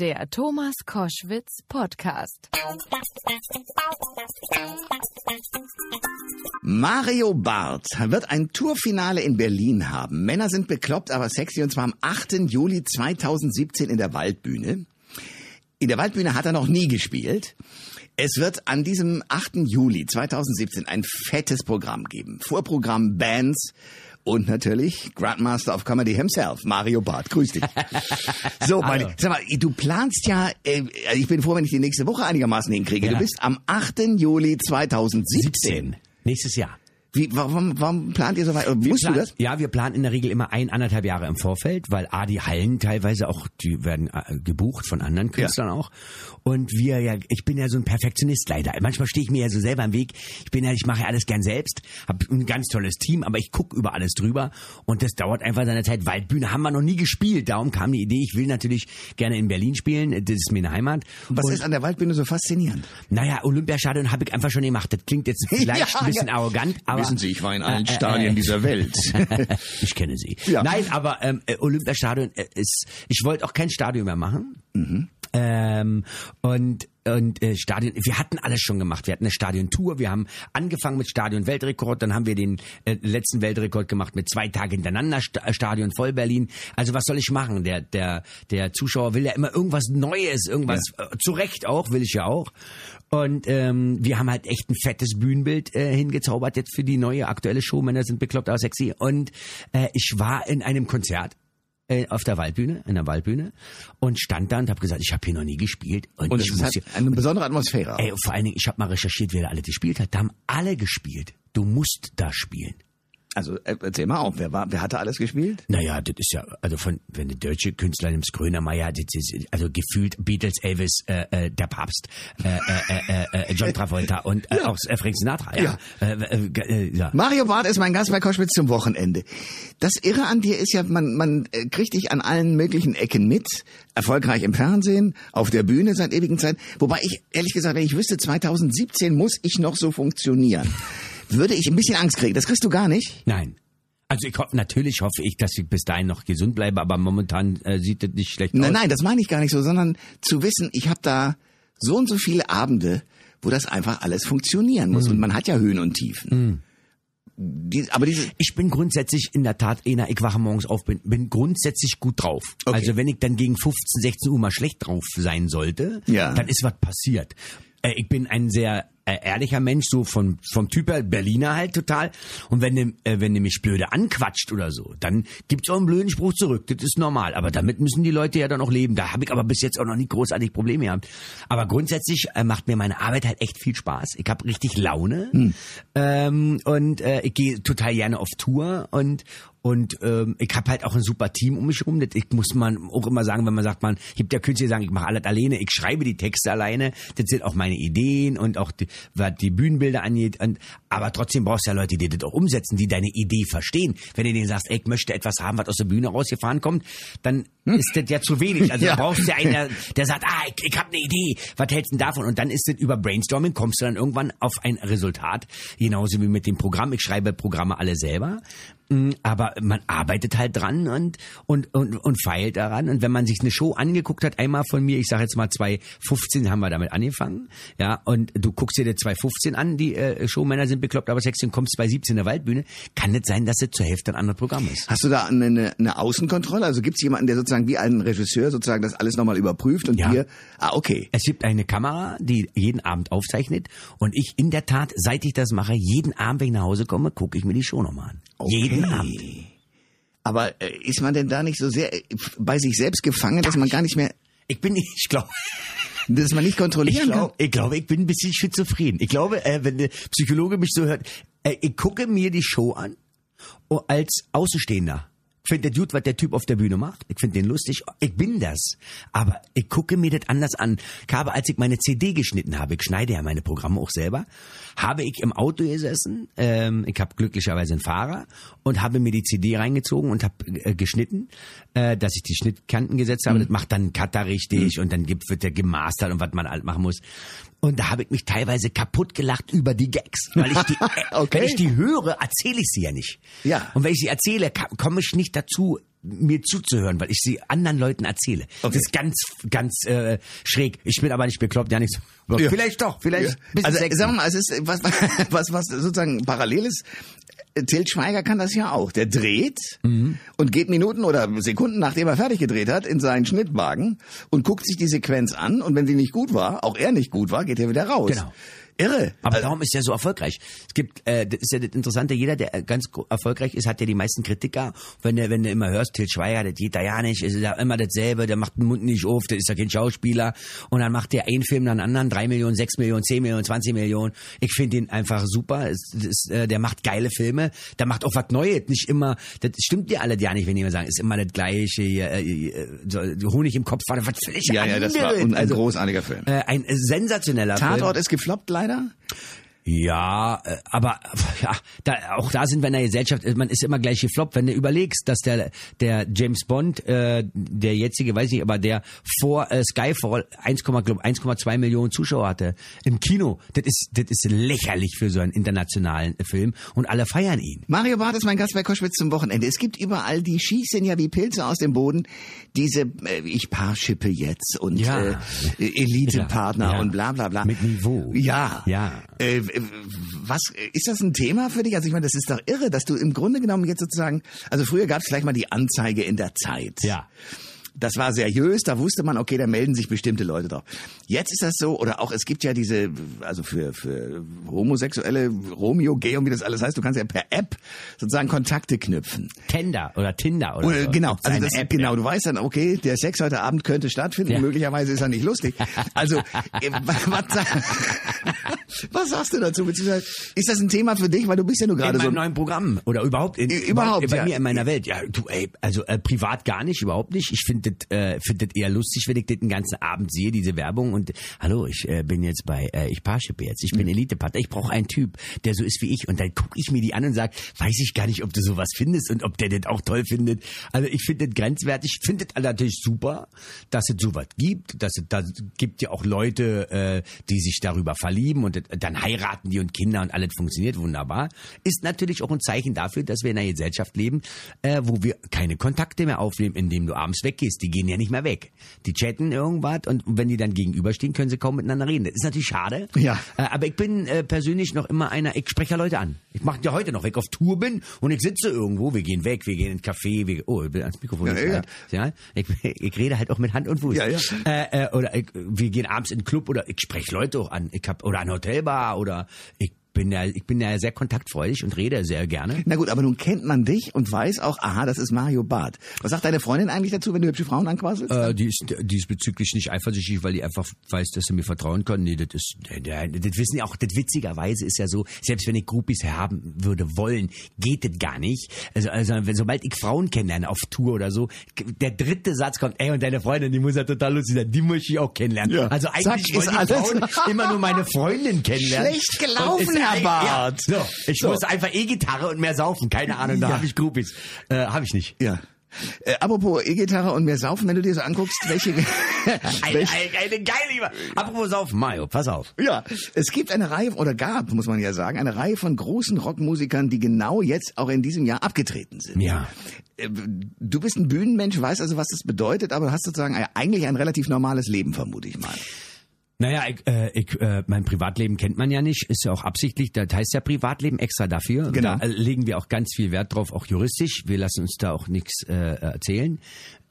Der Thomas Koschwitz Podcast. Mario Barth wird ein Tourfinale in Berlin haben. Männer sind bekloppt, aber sexy und zwar am 8. Juli 2017 in der Waldbühne. In der Waldbühne hat er noch nie gespielt. Es wird an diesem 8. Juli 2017 ein fettes Programm geben. Vorprogramm Bands und natürlich Grandmaster of Comedy himself, Mario Barth. Grüß dich. So, meine, sag mal, du planst ja, äh, ich bin froh, wenn ich die nächste Woche einigermaßen hinkriege. Ja. Du bist am 8. Juli 2017. Nächstes Jahr. Wie, warum, warum plant ihr so weit? Musst du das? Ja, wir planen in der Regel immer ein, anderthalb Jahre im Vorfeld, weil A, die Hallen teilweise auch, die werden äh, gebucht von anderen Künstlern auch. Und wir ja, ich bin ja so ein Perfektionist leider. Manchmal stehe ich mir ja so selber im Weg. Ich bin ja, ich mache ja alles gern selbst, habe ein ganz tolles Team, aber ich gucke über alles drüber und das dauert einfach seine Zeit. Waldbühne haben wir noch nie gespielt, darum kam die Idee, ich will natürlich gerne in Berlin spielen, das ist mir eine Heimat. Was und, ist an der Waldbühne so faszinierend? naja, Olympiastadion habe ich einfach schon gemacht. Das klingt jetzt vielleicht Ja, ein bisschen ja. arrogant, aber Wissen Sie, ich war in allen Äh, äh, Stadien äh. dieser Welt. ich kenne sie. Ja. Nein, aber ähm, äh, Olympiastadion äh, ist. Ich wollte auch kein Stadion mehr machen. Mhm. Ähm, und und äh, Stadion, wir hatten alles schon gemacht. Wir hatten eine Stadiontour, wir haben angefangen mit Stadion Weltrekord, dann haben wir den äh, letzten Weltrekord gemacht mit zwei Tage hintereinander St äh, Stadion voll Berlin. Also was soll ich machen? Der der der Zuschauer will ja immer irgendwas Neues, irgendwas äh, zu Recht auch, will ich ja auch. Und ähm, wir haben halt echt ein fettes Bühnenbild äh, hingezaubert jetzt für die neue aktuelle Show. Männer sind bekloppt, aber sexy. Und äh, ich war in einem Konzert äh, auf der Waldbühne, in der Waldbühne und stand da und habe gesagt, ich habe hier noch nie gespielt und, Und ich muss hier, eine besondere Atmosphäre. ey, vor allen Dingen, ich habe mal recherchiert, wer da alle gespielt hat. Da haben alle gespielt. Du musst da spielen. Also äh, erzähl mal auf, wer war, wer hatte alles gespielt? Naja, das ist ja, also von, wenn du deutsche Künstler nimmst, Grönemeyer, das ist, also gefühlt Beatles, Elvis, äh, äh, der Papst, äh, äh, äh, äh, John Travolta und äh, auch äh, Frank Sinatra, ja. Äh, äh, äh, ja. Mario Barth ist mein Gast bei Koschwitz zum Wochenende. Das Irre an dir ist ja, man, man äh, kriegt dich an allen möglichen Ecken mit. Erfolgreich im Fernsehen, auf der Bühne seit ewigen Zeit. Wobei ich, ehrlich gesagt, wenn ich wüsste, 2017 muss ich noch so funktionieren, würde ich ein bisschen Angst kriegen. Das kriegst du gar nicht. Nein. Also ich hoffe, natürlich hoffe ich, dass ich bis dahin noch gesund bleibe, aber momentan äh, sieht das nicht schlecht Nein, aus. nein, das meine ich gar nicht so, sondern zu wissen, ich habe da so und so viele Abende, wo das einfach alles funktionieren muss. Und man hat ja Höhen und Tiefen. Die, aber diese, Ich bin grundsätzlich in der Tat einer, ich wache morgens auf, bin, bin grundsätzlich gut drauf. Okay. Also wenn ich dann gegen 15, 16 Uhr mal schlecht drauf sein sollte, Ja. dann ist was passiert. Äh, ich bin ein sehr ehrlicher Mensch, so vom, vom Typ her, Berliner halt total. Und wenn du, äh, wenn du mich blöde anquatscht oder so, dann gibt's auch einen blöden Spruch zurück. Das ist normal. Aber damit müssen die Leute ja dann auch leben. Da habe ich aber bis jetzt auch noch nie großartig Probleme gehabt. Aber grundsätzlich äh, macht mir meine Arbeit halt echt viel Spaß. Ich habe richtig Laune. Ähm, und äh, ich gehe total gerne auf Tour und und ähm, ich habe halt auch ein super Team um mich rum. Das, ich muss man auch immer sagen, wenn man sagt, man gibt der Künstler sagen, ich mache alles alleine, ich schreibe die Texte alleine. Das sind auch meine Ideen und auch die, was die Bühnenbilder angeht. Und, aber trotzdem brauchst du ja Leute, die das auch umsetzen, die deine Idee verstehen. Wenn du denen sagst, ey, ich möchte etwas haben, was aus der Bühne rausgefahren kommt, dann ist das ja zu wenig. Also Ja. du brauchst ja einen, der, der sagt, ah, ich, ich habe eine Idee, was hältst du denn davon? Und dann ist es über Brainstorming, kommst du dann irgendwann auf ein Resultat. Genauso wie mit dem Programm. Ich schreibe Programme alle selber. Mm, Aber man arbeitet halt dran und, und, und, und feilt daran. Und wenn man sich eine Show angeguckt hat, einmal von mir, ich sage jetzt mal 2015 haben wir damit angefangen, ja, und du guckst dir die 2015 an, die äh, Showmänner sind bekloppt, aber sexy und kommst 2017 in der Waldbühne, kann es sein, dass es zur Hälfte ein anderes Programm ist. Hast du da eine, eine, Außenkontrolle? Also gibt es jemanden, der sozusagen wie ein Regisseur sozusagen das alles nochmal überprüft und Ja. dir, ah, okay. Es gibt eine Kamera, die jeden Abend aufzeichnet und ich in der Tat, seit ich das mache, jeden Abend, wenn ich nach Hause komme, gucke ich mir die Show nochmal an. Jeden Okay. Abend. Aber äh, ist man denn da nicht so sehr äh, bei sich selbst gefangen, dass man gar nicht mehr, Ich bin, ich glaube, dass man nicht ich kontrollieren glaube, ich, glaube, ich bin ein bisschen schizophren. Ich glaube, äh, wenn der Psychologe mich so hört, äh, ich gucke mir die Show an als Außenstehender. Ich finde der gut, was der Typ auf der Bühne macht. Ich finde den lustig. Ich bin das. Aber ich gucke mir das anders an. Ich habe, als ich meine CD geschnitten habe, ich schneide ja meine Programme auch selber, habe ich im Auto gesessen. Ähm, ich habe glücklicherweise einen Fahrer und habe mir die CD reingezogen und habe äh, geschnitten, äh, dass ich die Schnittkanten gesetzt habe. Das macht dann Cutter richtig und dann gibt, wird der gemastert und was man halt machen muss. Und da habe ich mich teilweise kaputt gelacht über die Gags, weil ich die, Okay. wenn ich die höre, erzähle ich sie ja nicht. Ja. Und wenn ich sie erzähle, komme ich nicht dazu, mir zuzuhören, weil ich sie anderen Leuten erzähle. Okay. Das ist ganz, ganz äh, schräg. Ich bin aber nicht bekloppt, ja nicht so. Ja. Vielleicht doch, vielleicht. Ja. Also sexy. sag mal, es ist was, was, was sozusagen parallel ist. Til Schweiger kann das ja auch. Der dreht Mhm. und geht Minuten oder Sekunden, nachdem er fertig gedreht hat, in seinen Schnittwagen und guckt sich die Sequenz an und wenn sie nicht gut war, auch er nicht gut war, geht er wieder raus. Genau. Irre. Aber Also, darum ist er so erfolgreich. Es gibt, äh, das ist ja das Interessante, jeder, der äh, ganz erfolgreich ist, hat ja die meisten Kritiker. Wenn du, wenn du immer hörst, Til Schweiger, das geht da ja nicht, ist ja immer dasselbe, der macht den Mund nicht auf, der ist ja kein Schauspieler. Und dann macht der einen Film dem anderen, drei Millionen, sechs Millionen, zehn Millionen, zwanzig Millionen. Ich finde ihn einfach super. Es, es, äh, der macht geile Filme, der macht auch was Neues. Nicht immer, das stimmt dir alle ja nicht, wenn die immer sagen, ist immer das Gleiche, äh, äh, so, Honig im Kopf war was völlig ja, ja, das war anderes. ein, ein also, großartiger Film. äh, ein sensationeller Film. Tatort ist gefloppt leider. Canada? Ja, äh, aber ja, da, auch da sind wir in der Gesellschaft, äh, man ist immer gleich gefloppt, wenn du überlegst, dass der der James Bond, äh, der jetzige, weiß ich, aber der vor äh, Skyfall 1, glaub, 1,2 Millionen Zuschauer hatte im Kino. Das ist das ist lächerlich für so einen internationalen äh, Film und alle feiern ihn. Mario Barth ist mein Gast bei Koschwitz zum Wochenende. Es gibt überall, die schießen ja wie Pilze aus dem Boden, diese äh, ich paarschippe jetzt und Ja. äh, Elitepartner Ja. und bla bla bla. Mit Niveau. Ja. Ja. Äh, was ist das ein Thema für dich? Also ich meine, das ist doch irre, dass du im Grunde genommen jetzt sozusagen, also früher gab es gleich mal die Anzeige in der Zeit. Ja. Das war seriös, da wusste man, okay, da melden sich bestimmte Leute drauf. Jetzt ist das so, oder auch, es gibt ja diese, also für, für homosexuelle Romeo, Gay und wie das alles heißt, du kannst ja per App sozusagen Kontakte knüpfen. Tinder oder Tinder oder, Oder, so. genau, also das, App, genau, ja. du weißt dann, okay, der Sex heute Abend könnte stattfinden, Ja. möglicherweise ist er nicht lustig. Also, äh, was, was sagst du dazu? Beziehungsweise, ist das ein Thema für dich, weil du bist ja nur in gerade so meinem neuen Programm oder überhaupt in, Überhaupt, bei ja. mir in meiner Welt. Ja, du, ey, also äh, privat gar nicht, überhaupt nicht. Ich finde das äh, find das eher lustig, wenn ich das den ganzen Abend sehe, diese Werbung und hallo, ich äh, bin jetzt bei äh, ich Paarschippe jetzt. Ich bin Mhm. Elitepartner. Ich brauche einen Typ, der so ist wie ich und dann gucke ich mir die an und sag, weiß ich gar nicht, ob du sowas findest und ob der das auch toll findet. Also ich finde das grenzwertig. Ich finde das natürlich super, dass es sowas gibt, dass es da gibt ja auch Leute, äh, die sich darüber verlieben und das- dann heiraten die und Kinder und alles funktioniert wunderbar. Ist natürlich auch ein Zeichen dafür, dass wir in einer Gesellschaft leben, äh, wo wir keine Kontakte mehr aufnehmen, indem du abends weggehst. Die gehen ja nicht mehr weg. Die chatten irgendwas und wenn die dann gegenüberstehen, können sie kaum miteinander reden. Das ist natürlich schade. Ja. Äh, aber ich bin äh, persönlich noch immer einer, ich spreche ja Leute an. Ich mache ja heute noch, wenn ich auf Tour bin und ich sitze irgendwo, wir gehen weg, wir gehen in ein Café, wir, oh, ich bin ans Mikrofon. Ja, ja. halt. ja. Ich, ich rede halt auch mit Hand und Fuß. Ja, ja. Äh, äh, oder ich, wir gehen abends in den Club oder ich spreche Leute auch an. Ich hab, oder an Hotelbar oder ich bin ja, ich bin ja sehr kontaktfreudig und rede sehr gerne. Na gut, aber nun kennt man dich und weiß auch, aha, das ist Mario Barth. Was sagt deine Freundin eigentlich dazu, wenn du hübsche Frauen anquasselst? Äh, die ist die ist bezüglich nicht eifersüchtig, weil die einfach weiß, dass sie mir vertrauen können. Nee, das ist das wissen ja auch, das witzigerweise ist ja so, selbst wenn ich Groupies haben würde wollen, geht das gar nicht. Also, also wenn, sobald ich Frauen kennenlerne auf Tour oder so, der dritte Satz kommt, ey und deine Freundin, die muss ja total lustig sein, die muss ich auch kennenlernen. Ja. Also eigentlich Zack, die alles. Frauen immer nur meine Freundin kennenlernen. Schlecht gelaufen, Barth. Ja, so, ich So. muss einfach E-Gitarre und mehr saufen, keine Ahnung, da Ja. habe ich Groupies. Äh, habe ich nicht. Ja. Äh, apropos E-Gitarre und mehr Saufen, wenn du dir so anguckst, welche... Eine, welche eine, eine geile. Apropos saufen, Mario, pass auf. ja, es gibt eine Reihe, oder gab, muss man ja sagen, eine Reihe von großen Rockmusikern, die genau jetzt auch in diesem Jahr abgetreten sind. Ja. Äh, Du bist ein Bühnenmensch, weißt also, was das bedeutet, aber du hast sozusagen eigentlich ein relativ normales Leben, vermute ich mal. Naja, ich, äh, ich, äh, mein Privatleben kennt man ja nicht, ist ja auch absichtlich, das heißt ja Privatleben extra dafür. Genau. Da äh, legen wir auch ganz viel Wert drauf, auch juristisch. Wir lassen uns da auch nichts äh, erzählen.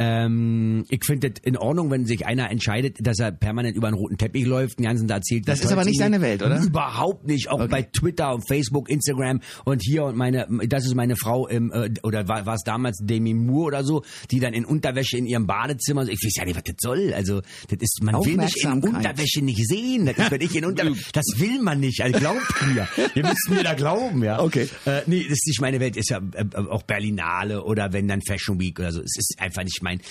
Ähm, ich finde es in Ordnung, wenn sich einer entscheidet, dass er permanent über einen roten Teppich läuft, den ganzen Tag erzählt. Das ist aber nicht geht. Welt, oder? Überhaupt nicht. Auch bei Twitter und Facebook, Instagram und hier und meine, das ist meine Frau im, äh, oder war war es damals Demi Moore oder so, die dann in Unterwäsche in ihrem Badezimmer, ich weiß ja nicht, was das soll. Also, das ist, man will mich in Aufmerksamkeit. Unterwäsche nicht sehen. Das ist, wenn ich in Unterwäsche, das will man nicht. Also glaubt mir. Ihr müsst mir da glauben, ja. Okay. Äh, nee, das ist nicht meine Welt. Ist ja äh, auch Berlinale oder wenn dann Fashion Week oder so. Es ist einfach nicht mein,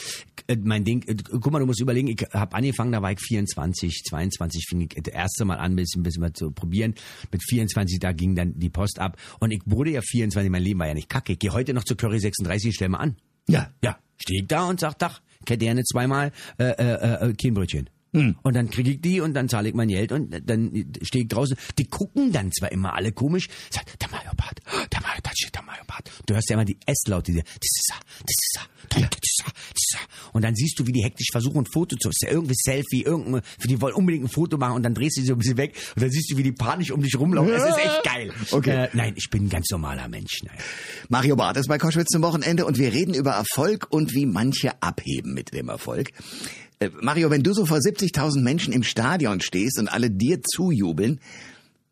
äh, mein Ding. Äh, Guck mal, du musst überlegen, ich habe angefangen, da war ich 24, 22, fing ich das erste Mal an, ein bisschen, ein bisschen mal zu probieren. Mit 24, da ging dann die Post ab. Und ich wurde ja 24, mein Leben war ja nicht kacke. Ich gehe heute noch zur Curry 36, stell mal an. Ja. Ja, stehe ich da und sag, Dach, ich hätte gerne zweimal äh, äh, äh, Kähnbrötchen. Und dann kriege ich die und dann zahle ich mein Geld und dann stehe ich draußen. Die gucken dann zwar immer alle komisch, sagt, der Mario Bart, der Mario, steht der Mario Bart, Du hörst ja immer die S-Laute, die, das ist er, das ist er, das ist er, das ist er. Und dann siehst du, wie die hektisch versuchen, ein Foto zu, ist ja irgendwie Selfie, irgendein, die wollen unbedingt ein Foto machen und dann drehst du sie so ein bisschen weg und dann siehst du, wie die panisch um dich rumlaufen. Das ist echt geil. Okay. Äh, nein, ich bin ein ganz normaler Mensch. Nein. Mario Barth ist bei Koschwitz zum Wochenende und wir reden über Erfolg und wie manche abheben mit dem Erfolg. Äh, Mario, wenn du so vor 70.000 Menschen im Stadion stehst und alle dir zujubeln,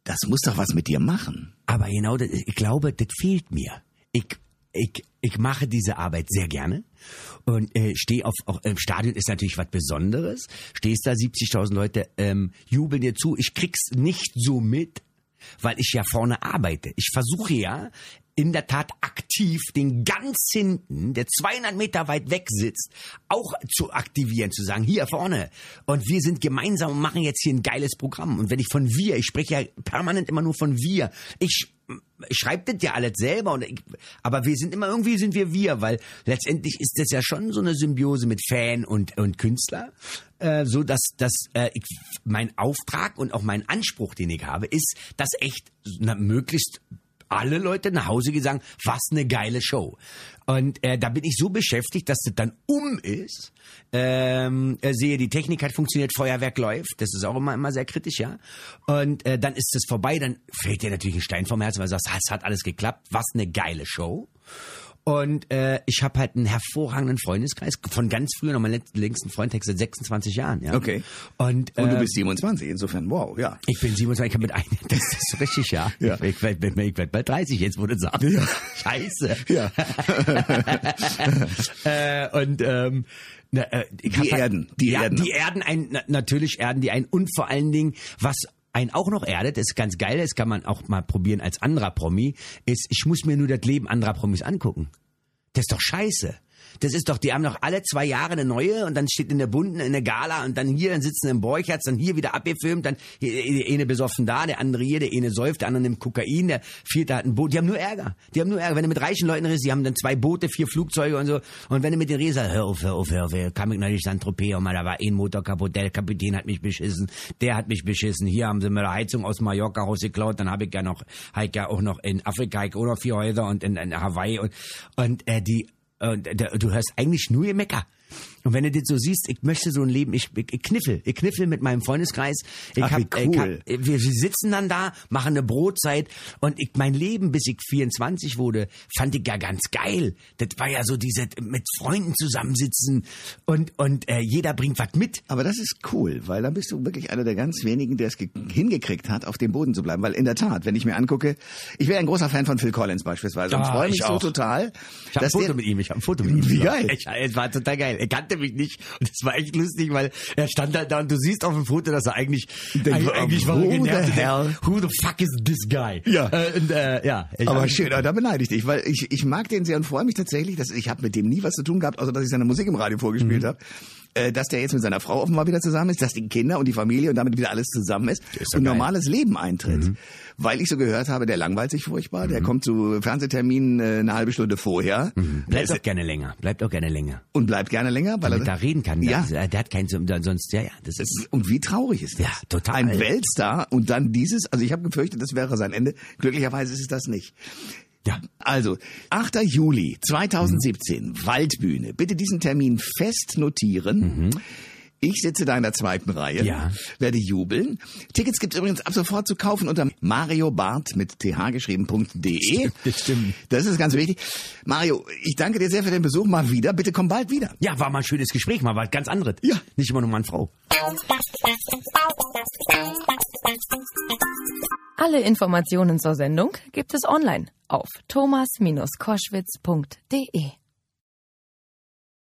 das muss doch was mit dir machen. Aber genau, das, ich glaube, das fehlt mir. Ich, ich, ich mache diese Arbeit sehr gerne und äh, stehe auf, auf im Stadion ist natürlich was Besonderes. Stehst da 70.000 Leute ähm, jubeln dir zu. Ich krieg's nicht so mit, weil ich ja vorne arbeite. Ich versuche ja in der Tat aktiv den ganz hinten, der 200 Meter weit weg sitzt, auch zu aktivieren, zu sagen, hier vorne. Und wir sind gemeinsam und machen jetzt hier ein geiles Programm. Und wenn ich von wir, ich spreche ja permanent immer nur von wir. Ich schreibe das ja alles selber, und ich, aber wir sind immer irgendwie sind wir wir, weil letztendlich ist das ja schon so eine Symbiose mit Fan und und Künstler, äh, so dass dass äh, ich, mein Auftrag und auch mein Anspruch, den ich habe, ist, dass echt na, möglichst alle Leute nach Hause gehen sagen, was eine geile Show. Und äh, da bin ich so beschäftigt, dass das dann um ist. Ähm, äh, sehe, die Technik hat funktioniert, Feuerwerk läuft. Das ist auch immer, immer sehr kritisch, ja. Und äh, dann ist es vorbei, dann fällt dir natürlich ein Stein vom Herzen, weil du sagst, es hat alles geklappt, was eine geile Show. Und äh, ich habe halt einen hervorragenden Freundeskreis von ganz früher noch meinen längsten Freund seit 26 Jahren. Ja. Okay. Und, äh, Und du bist 27, insofern, wow, ja. ich bin 27, ich habe mit einem, das ist richtig, ja. Ja. Ich, ich, werd- ich werde bald 30, jetzt wurde es ab. Ja. Scheiße. Ja. äh, und ähm, na, äh, ich Die halt- erden, die ja, erden. Die erden ein, na, natürlich erden die ein und vor allen Dingen, was einen auch noch erdet, das ist ganz geil, das kann man auch mal probieren als anderer Promi, ist, ich muss mir nur das Leben anderer Promis angucken. Das ist doch scheiße. Das ist doch, die haben doch alle zwei Jahre eine neue und dann steht in der Bunten, in der Gala und dann hier, dann sitzen im Borchertz, dann hier wieder abgefilmt, dann der eine besoffen da, der andere hier, der eine säuft, der andere nimmt Kokain, der vierte hat ein Boot. Die haben nur Ärger. Die haben nur Ärger. Wenn du mit reichen Leuten redest, die haben dann zwei Boote, vier Flugzeuge und so. Und wenn du mit denen redest, sagst, hör auf, hör auf, hör auf, kam ich neulich Saint-Tropez und mal, da war ein Motor kaputt, der Kapitän hat mich beschissen, der hat mich beschissen, hier haben sie mir Heizung aus Mallorca rausgeklaut, dann habe ich ja noch, hab ich ja auch noch in Afrika, ich auch noch vier Häuser und in, in Hawaii und, und äh, die, und da- du hörst eigentlich nur ihr Mecker. Und wenn du das so siehst, ich möchte so ein Leben, ich, ich, ich kniffel, ich kniffel mit meinem Freundeskreis. Ich Ach, hab, wie ich hab, cool. wir sitzen dann da, machen eine Brotzeit und ich, mein Leben, bis ich 24 wurde, fand ich ja ganz geil. Das war ja so diese mit Freunden zusammensitzen und und äh, jeder bringt was mit. Aber das ist cool, weil dann bist du wirklich einer der ganz wenigen, der es ge- hingekriegt hat, auf dem Boden zu bleiben. Weil in der Tat, wenn ich mir angucke, ich wäre ein großer Fan von Phil Collins beispielsweise und Ah, freue mich ich so auch. total, Ich dass Foto der, mit ihm, ich habe ein Foto mit ihm. Wie geil. Ich, es war total geil. Er kannte mich nicht und es war echt lustig, weil er stand halt da und du siehst auf dem Foto, dass er eigentlich Denk, eigentlich, eigentlich war er who genervt hell? Who the fuck is this guy? Ja. Äh, und, äh, ja. Aber schön, aber da beneide ich dich, weil ich, ich mag den sehr und freue mich tatsächlich, dass ich habe mit dem nie was zu tun gehabt, außer dass ich seine Musik im Radio vorgespielt Mhm. habe. Äh, dass der jetzt mit seiner Frau offenbar wieder zusammen ist, dass die Kinder und die Familie und damit wieder alles zusammen ist, ist und geil. Mhm. normales Leben eintritt. Weil ich so gehört habe, der langweilt sich furchtbar, der kommt zu Fernsehterminen äh, eine halbe Stunde vorher Bleibt auch gerne länger. Bleibt auch gerne länger. und bleibt gerne länger, weil Damit er er reden kann. Ja. Der, der hat keinen, sonst, ja, ja, das ist, Und wie traurig ist das? Ja, total. Ein Weltstar und dann dieses, also ich habe gefürchtet, das wäre sein Ende. Glücklicherweise ist es das nicht. Ja. Also, 8. Juli 2017, Waldbühne. Bitte diesen Termin fest notieren. Ich sitze da in der zweiten Reihe, Ja. werde jubeln. Tickets gibt's übrigens ab sofort zu kaufen unter mariobart mit thgeschrieben.de. Das stimmt. Das ist ganz wichtig. Mario, ich danke dir sehr für den Besuch mal wieder. Bitte komm bald wieder. Ja, war mal ein schönes Gespräch, mal was ganz anderes. Ja. Nicht immer nur Mann, Frau. Alle Informationen zur Sendung gibt es online auf thomas-koschwitz.de.